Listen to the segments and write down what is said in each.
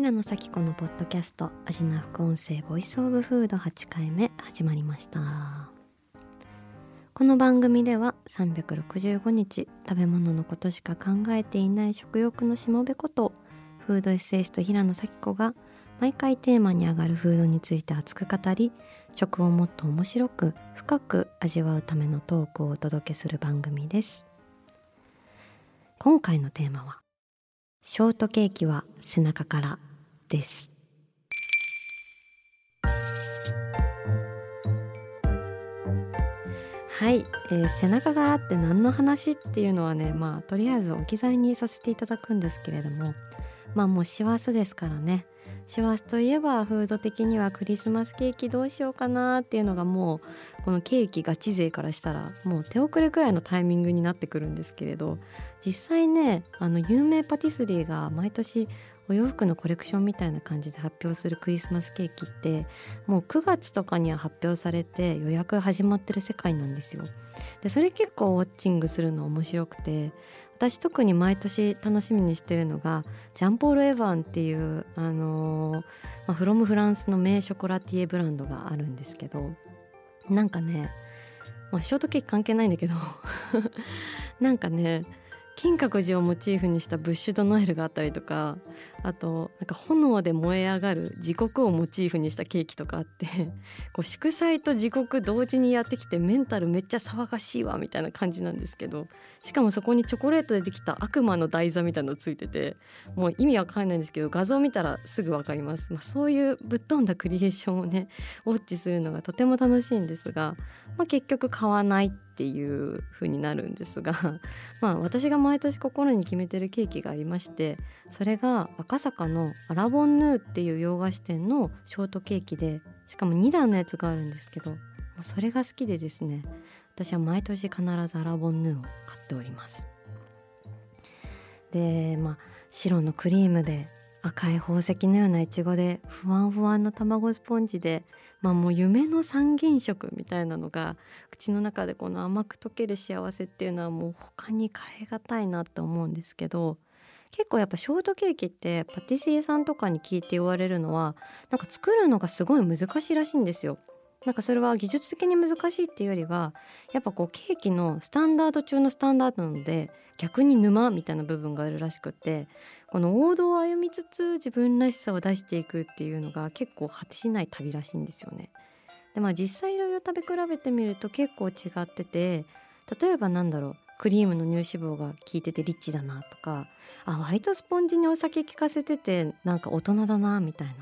平野紗季子のポッドキャスト味な副音声 Voice of Food 8回目始まりました。この番組では365日食べ物のことしか考えていない食欲のしもべことフードエッセイスト平野紗季子が毎回テーマに上がるフードについて熱く語り食をもっと面白く深く味わうためのトークをお届けする番組です。今回のテーマはショートケーキは背中からです。はい、えー背中があって何の話っていうのはねまあとりあえず置き去りにさせていただくんですけれどもまあもう師走ですからね。師走といえばフード的にはクリスマスケーキどうしようかなっていうのがもうこのケーキガチ勢からしたらもう手遅れくらいのタイミングになってくるんですけれど実際ねあの有名パティスリーが毎年お洋服のコレクションみたいな感じで発表するクリスマスケーキってもう9月とかには発表されて予約始まってる世界なんですよ。でそれ結構ウォッチングするの面白くて私特に毎年楽しみにしてるのがジャンポール・エヴァンっていうあのーまあ、フロムフランスの名ショコラティエブランドがあるんですけどなんかね、まあ、ショートケーキ関係ないんだけど なんかね金閣寺をモチーフにしたブッシュ・ド・ノエルがあったりとかあとなんか炎で燃え上がる地獄をモチーフにしたケーキとかあって こう祝祭と地獄同時にやってきてメンタルめっちゃ騒がしいわみたいな感じなんですけどしかもそこにチョコレートでできた悪魔の台座みたいなのついててもう意味わかんないんですけど画像見たらすぐわかります、まあ、そういうぶっ飛んだクリエーションをねウォッチするのがとても楽しいんですが、まあ、結局買わないっていう風になるんですが まあ私が毎年心に決めてるケーキがありましてそれが赤坂のアラボンヌーっていう洋菓子店のショートケーキでしかも2段のやつがあるんですけどそれが好きでですね私は毎年必ずアラボンヌーを買っております。でまあ白のクリームで赤い宝石のようなイチゴでふわんふわんの卵スポンジでまあもう夢の三原色みたいなのが口の中でこの甘く溶ける幸せっていうのはもう他に変え難いなって思うんですけど結構やっぱショートケーキってパティシエさんとかに聞いて言われるのはなんか作るのがすごい難しいらしいんですよ。なんかそれは技術的に難しいっていうよりはやっぱこうケーキのスタンダード中のスタンダードなので逆に沼みたいな部分があるらしくてこの王道を歩みつつ自分らしさを出していくっていうのが結構果てしない旅らしいんですよね。でまあ実際いろいろ食べ比べてみると結構違ってて例えばなんだろうクリームの乳脂肪が効いててリッチだなとかあ割とスポンジにお酒効かせててなんか大人だなみたいな。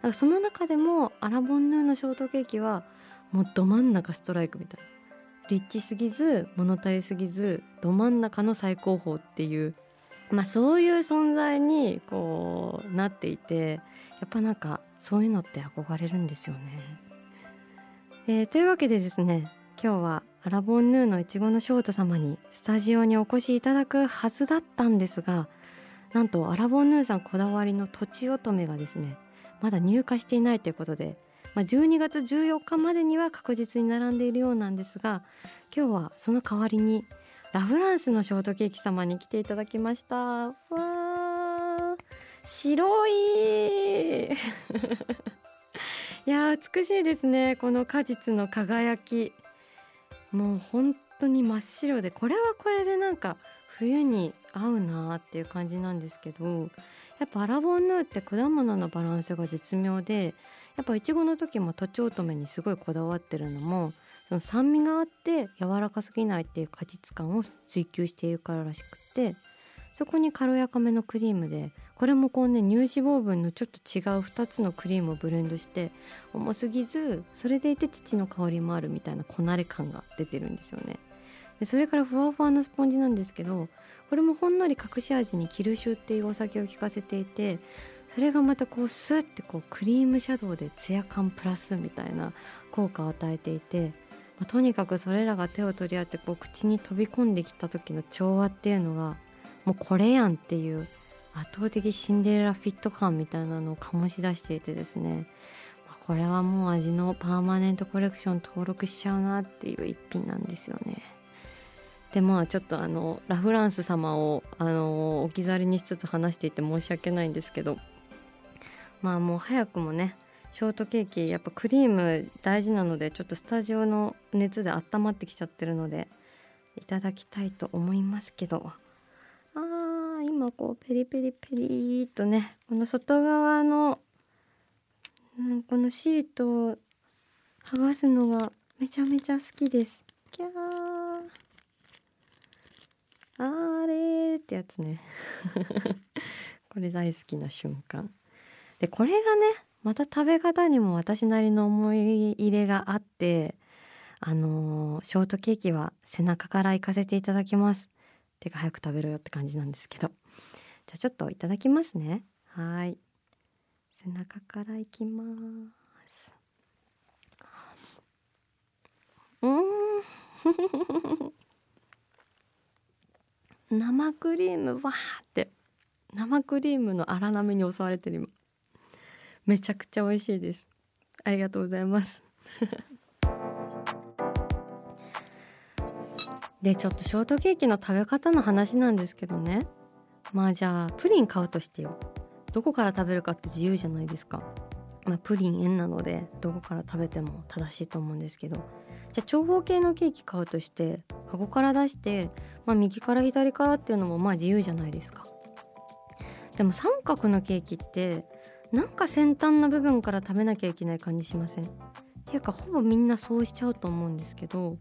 なんかその中でもアラボンヌーのショートケーキはもうど真ん中ストライクみたいなリッチすぎず物足りすぎずど真ん中の最高峰っていうまあそういう存在にこうなっていてやっぱなんかそういうのって憧れるんですよね。えーというわけでですね今日はアラボンヌーのいちごのショート様にスタジオにお越しいただくはずだったんですがなんとアラボンヌーさんこだわりのとちおとめがですねまだ入荷していないということで、まあ、12月14日までには確実に並んでいるようなんですが今日はその代わりにラ・フランスのショートケーキ様に来ていただきました。わー白い いや美しいですね。この果実の輝き。もう本当に真っ白でこれはこれでなんか冬に合うなっていう感じなんですけどやっぱアラボンヌーって果物のバランスが絶妙でやっぱいちごの時もとちおとめにすごいこだわってるのもその酸味があって柔らかすぎないっていう果実感を追求しているかららしくてそこに軽やかめのクリームでこれもこうね乳脂肪分のちょっと違う2つのクリームをブレンドして重すぎずそれでいて父の香りもあるみたいなこなれ感が出てるんですよね。でそれからふわふわのスポンジなんですけどこれもほんのり隠し味にキルシュっていうお酒を効かせていてそれがまたこうスッてこうクリームシャドウでツヤ感プラスみたいな効果を与えていて、まあ、とにかくそれらが手を取り合ってこう口に飛び込んできた時の調和っていうのがもうこれやんっていう圧倒的シンデレラフィット感みたいなのを醸し出していてですね。これはもう味のパーマネントコレクション登録しちゃうなっていう一品なんですよね。でまあちょっとあのラ・フランス様をあの置き去りにしつつ話していて申し訳ないんですけど。まあもう早くもねショートケーキやっぱクリーム大事なのでちょっとスタジオの熱で温まってきちゃってるのでいただきたいと思いますけど。今こうペリペリペリっとねこの外側のうん、このシートを剥がすのがめちゃめちゃ好きです。キャー。あれってやつね。これ大好きな瞬間。でこれがねまた食べ方にも私なりの思い入れがあってあのー、ショートケーキは背中から行かせていただきます。てか早く食べろよって感じなんですけど。じゃあちょっといただきますね。はい。背中からいきます。うん。生クリームわーって。生クリームの荒波に襲われてる今。めちゃくちゃ美味しいです。ありがとうございます。でちょっとショートケーキの食べ方の話なんですけどね。まあじゃあプリン買うとしてよ。どこから食べるかって自由じゃないですか。まあ、プリン円なのでどこから食べても正しいと思うんですけど。じゃあ長方形のケーキ買うとして箱から出して、まあ、右から左からっていうのもまあ自由じゃないですか。でも三角のケーキってなんか先端の部分から食べなきゃいけない感じしません？っていうかほぼみんなそうしちゃうと思うんですけど。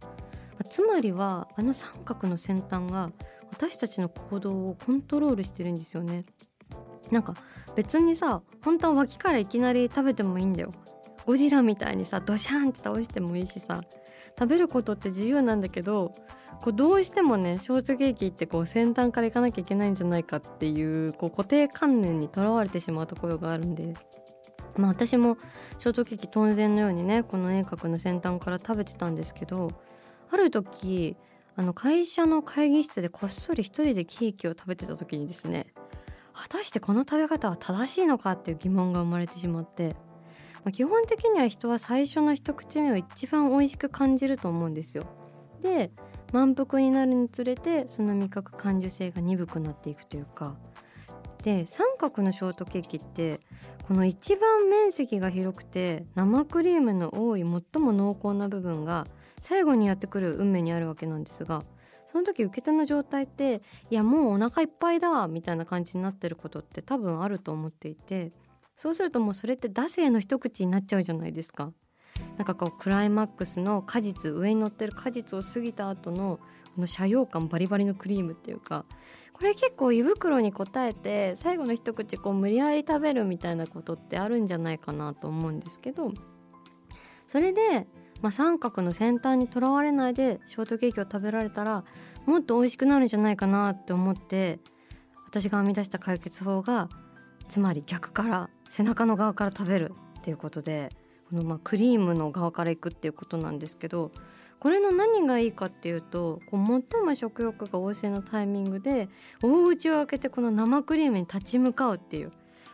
つまりはあの三角の先端が私たちの行動をコントロールしてるんですよね。なんか別にさ本当は脇からいきなり食べてもいいんだよ。ゴジラみたいにさドシャンって倒してもいいしさ。食べることって自由なんだけどこうどうしてもねショートケーキってこう先端から行かなきゃいけないんじゃないかっていうこう固定観念にとらわれてしまうところがあるんで。まあ私もショートケーキ当然のようにねこの鋭角の先端から食べてたんですけどある時あの会社の会議室でこっそり一人でケーキを食べてた時にですね果たしてこの食べ方は正しいのかっていう疑問が生まれてしまって、まあ、基本的には人は最初の一口目を一番美味しく感じると思うんですよ。で満腹になるにつれてその味覚感受性が鈍くなっていくというかで三角のショートケーキってこの一番面積が広くて生クリームの多い最も濃厚な部分が最後にやってくる運命にあるわけなんですがその時受け手の状態っていやもうお腹いっぱいだみたいな感じになってることって多分あると思っていてそうするともうそれって惰性の一口になっちゃうじゃないですか。なんかこうクライマックスの果実上に乗ってる果実を過ぎた後のこの斜陽感バリバリのクリームっていうかこれ結構胃袋に応えて最後の一口こう無理やり食べるみたいなことってあるんじゃないかなと思うんですけどそれでまあ、三角の先端にとらわれないでショートケーキを食べられたらもっと美味しくなるんじゃないかなって思って私が編み出した解決法がつまり逆から背中の側から食べるっていうことでこのまあクリームの側からいくっていうことなんですけどこれの何がいいかっていうとこう最も食欲が旺盛なタイミングで大口を開けてこの生クリームに立ち向かうっていう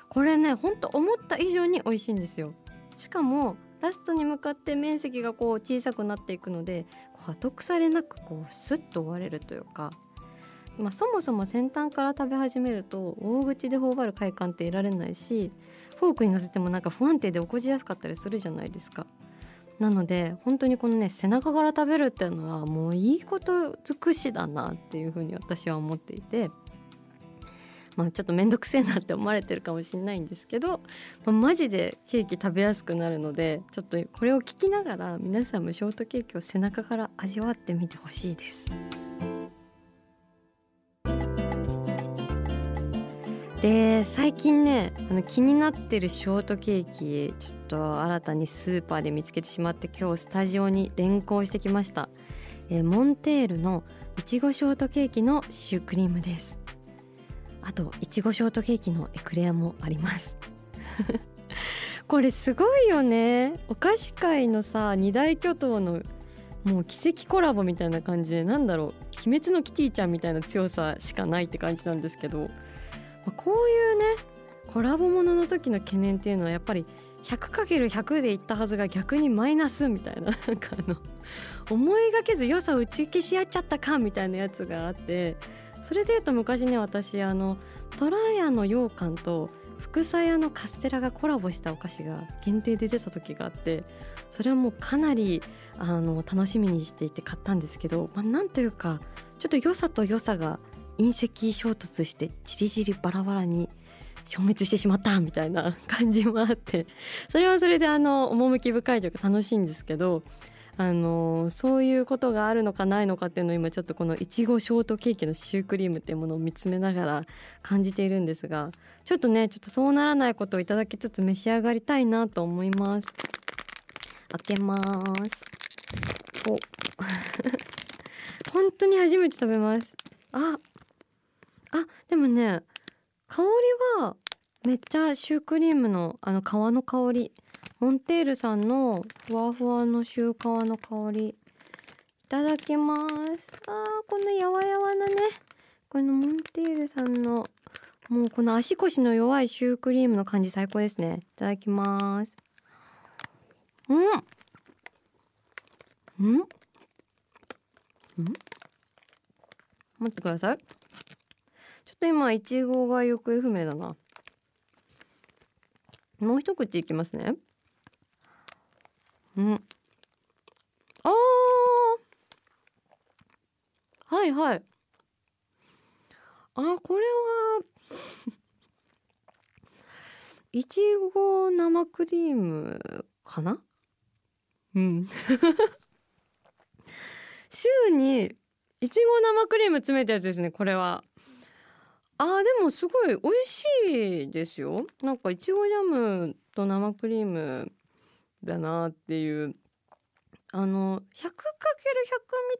これねほんと思った以上に美味しいんですよ。しかもラストに向かって面積がこう小さくなっていくので後腐れなくこうスッと終われるというか、まあ、そもそも先端から食べ始めると大口で頬張る快感って得られないしフォークに乗せてもなんか不安定で起こしやすかったりするじゃないですか。なので本当にこのね背中から食べるっていうのはもういいこと尽くしだなっていうふうに私は思っていてまあ、ちょっと面倒くせえなって思われてるかもしれないんですけど、まあ、マジでケーキ食べやすくなるのでちょっとこれを聞きながら皆さんもショートケーキを背中から味わってみてほしいです。で最近ねあの気になってるショートケーキちょっと新たにスーパーで見つけてしまって今日スタジオに連行してきましたえー、モンテールのいちごショートケーキのシュークリームですあといちごショートケーキのエクレアもあります。これすごいよね。お菓子界のさ二大巨頭のもう奇跡コラボみたいな感じでなんだろう「鬼滅のキティちゃん」みたいな強さしかないって感じなんですけど、まあ、こういうねコラボものの時の懸念っていうのはやっぱり 100×100 でいったはずが逆にマイナスみたいな。なんかあの思いがけず良さを打ち消し合っちゃったかみたいなやつがあって。それでいうと昔ね私あのトラヤの羊羹と福さ屋のカステラがコラボしたお菓子が限定で出た時があってそれはもうかなりあの楽しみにしていて買ったんですけど、まあ、なんというかちょっと良さと良さが隕石衝突してじりじりバラバラに消滅してしまったみたいな感じもあってそれはそれであの趣深いというか楽しいんですけどあのそういうことがあるのかないのかっていうのを今ちょっとこのいちごショートケーキのシュークリームっていうものを見つめながら感じているんですがちょっとねちょっとそうならないことをいただきつつ召し上がりたいなと思います。開けます。お。本当に初めて食べます。ああでもね香りはめっちゃシュークリームのあの皮の香りモンテールさんのふわふわのシュー皮の香り。いただきます。あーこのやわやわなね。このモンテールさんのもうこの足腰の弱いシュークリームの感じ最高ですね。いただきます。うん。うん。うん。待ってください。ちょっと今いちごが行方不明だな。もう一口いきますね。うん。あー。はいはい。あこれはいちご生クリームかな？うん。週にいちご生クリーム詰めたやつですねこれは。あーでもすごい美味しいですよ。なんかいちごジャムと生クリームだなっていうあの 100×100 み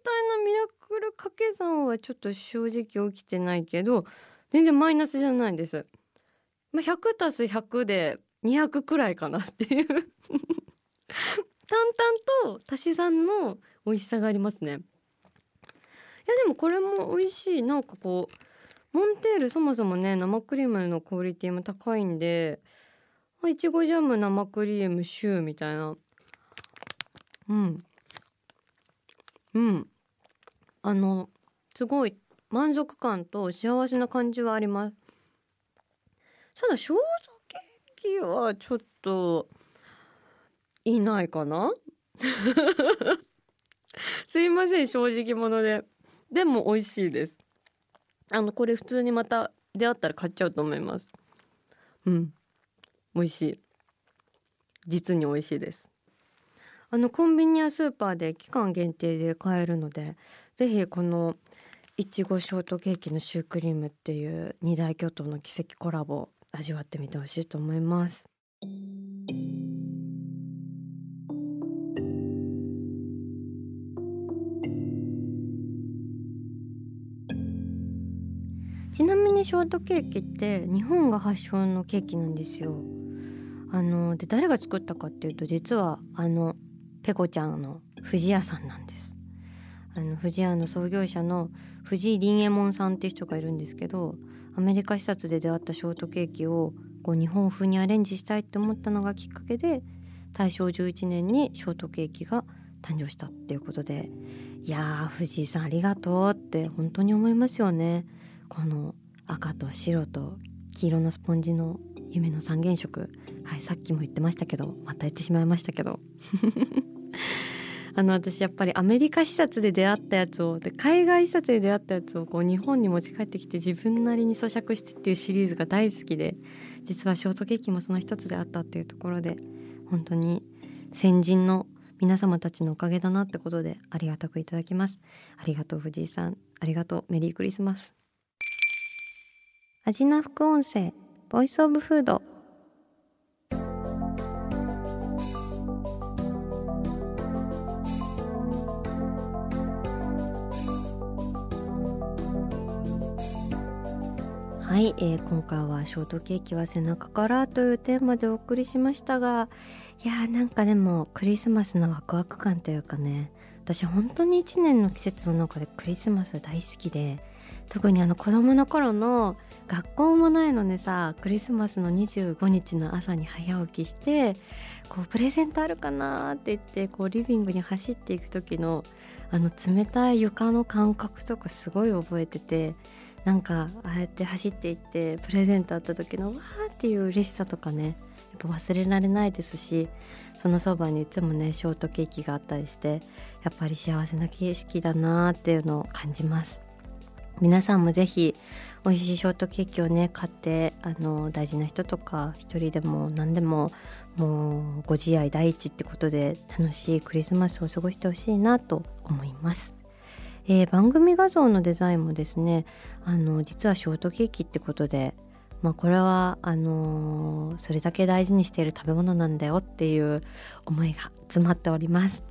たいなミラクル掛け算はちょっと正直起きてないけど全然マイナスじゃないです。まあ、100足す100で200くらいかなっていう淡々と足し算の美味しさがありますね。いやでもこれも美味しいなんかこうモンテールそもそもね生クリームのクオリティも高いんでいちごジャム生クリームシューみたいな。うん。うん。あのすごい満足感と幸せな感じはあります。ただショートケーキはちょっといないかな。すいません正直者で。でも美味しいです。あのこれ普通にまた出会ったら買っちゃうと思います。うん。美味しい。実に美味しいです。あのコンビニやスーパーで期間限定で買えるのでぜひこのいちごショートケーキのシュークリームっていう二大巨頭の奇跡コラボ味わってみてほしいと思います。ちなみにショートケーキって日本が発祥のケーキなんですよ。あので誰が作ったかっていうと実はあのペコちゃんの藤屋さんなんです。あの藤屋の創業者の藤井林右衛門さんっていう人がいるんですけどアメリカ視察で出会ったショートケーキをこう日本風にアレンジしたいって思ったのがきっかけで大正11年にショートケーキが誕生したっていうことでいや藤井さんありがとうって本当に思いますよね。この赤と白と黄色のスポンジの夢の三原色はいさっきも言ってましたけどまた言ってしまいましたけど。あの私やっぱりアメリカ視察で出会ったやつをで海外視察で出会ったやつをこう日本に持ち帰ってきて自分なりに咀嚼してっていうシリーズが大好きで実はショートケーキもその一つであったっていうところで本当に先人の皆様たちのおかげだなってことでありがたくいただきます。ありがとう藤井さん。ありがとうメリークリスマス。味な副音声ボイスオブフード。はい、えー、今回はショートケーキは背中からというテーマでお送りしましたがいやーなんかでもクリスマスのワクワク感というかね私本当に1年の季節の中でクリスマス大好きで特にあの子供の頃の学校もないのでさクリスマスの25日の朝に早起きしてこうプレゼントあるかなって言ってこうリビングに走っていく時のあの冷たい床の感覚とかすごい覚えててなんかああやって走っていってプレゼントあった時のわーっていう嬉しさとかねやっぱ忘れられないですしそのそばにいつもねショートケーキがあったりしてやっぱり幸せな景色だなーっていうのを感じます。皆さんもぜひ美味しいショートケーキをね買ってあの大事な人とか一人でも何でももうご自愛第一ってことで楽しいクリスマスを過ごしてほしいなと思います。えー、番組画像のデザインもですねあの実はショートケーキってことで、まあ、これはあのー、それだけ大事にしている食べ物なんだよっていう思いが詰まっております。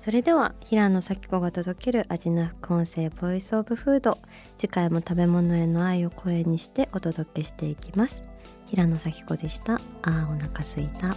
それでは平野咲子が届ける味の副音声ボイスオブフード次回も食べ物への愛を声にしてお届けしていきます。平野咲子でした。あーお腹すいた。